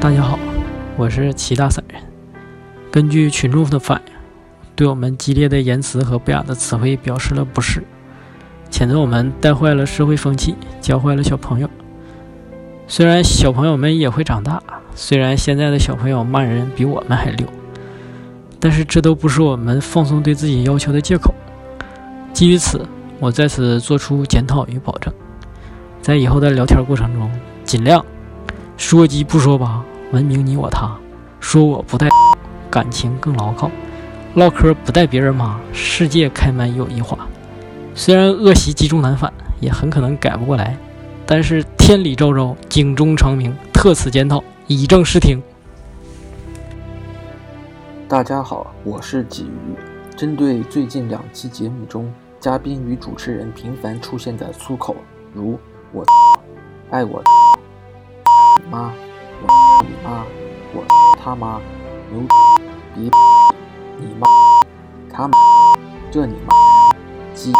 大家好，我是齐大散人。根据群众的反应，对我们激烈的言辞和不雅的词汇表示了不适，谴责我们带坏了社会风气，教坏了小朋友。虽然小朋友们也会长大，虽然现在的小朋友骂人比我们还溜，但是这都不是我们放松对自己要求的借口。基于此，我在此做出检讨与保证，在以后的聊天过程中，尽量说鸡不说八，文明你我他，说我不带 感情更牢靠，唠嗑不带别人骂，世界开满友谊花。虽然恶习积重难返，也很可能改不过来，但是天理昭昭，警钟长鸣，特此检讨，以正视听。大家好，我是鲫鱼。针对最近两期节目中嘉宾与主持人频繁出现的粗口，如“我爱我妈”“我你妈”“我他妈”“牛逼你妈”“他妈”“这你妈”“鸡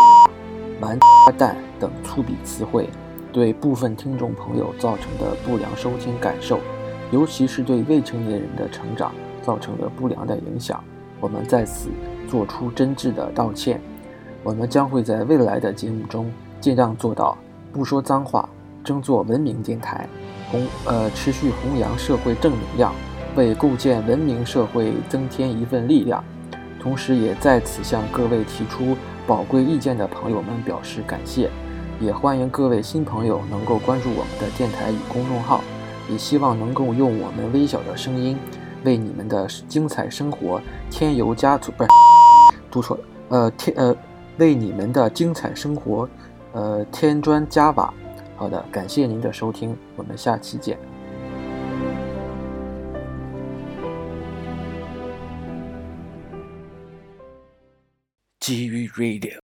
完蛋”等粗鄙词汇，对部分听众朋友造成的不良收听感受，尤其是对未成年人的成长造成了不良的影响，我们在此。做出真挚的道歉，我们将会在未来的节目中尽量做到不说脏话，争做文明电台，弘呃持续弘扬社会正能量，为构建文明社会增添一份力量。同时，也在此向各位提出宝贵意见的朋友们表示感谢，也欢迎各位新朋友能够关注我们的电台与公众号，也希望能够用我们微小的声音，为你们的精彩生活添油加醋，不是。读错了，呃，添呃，为你们的精彩生活，呃，添砖加瓦。好的，感谢您的收听，我们下期见。基于 Radio。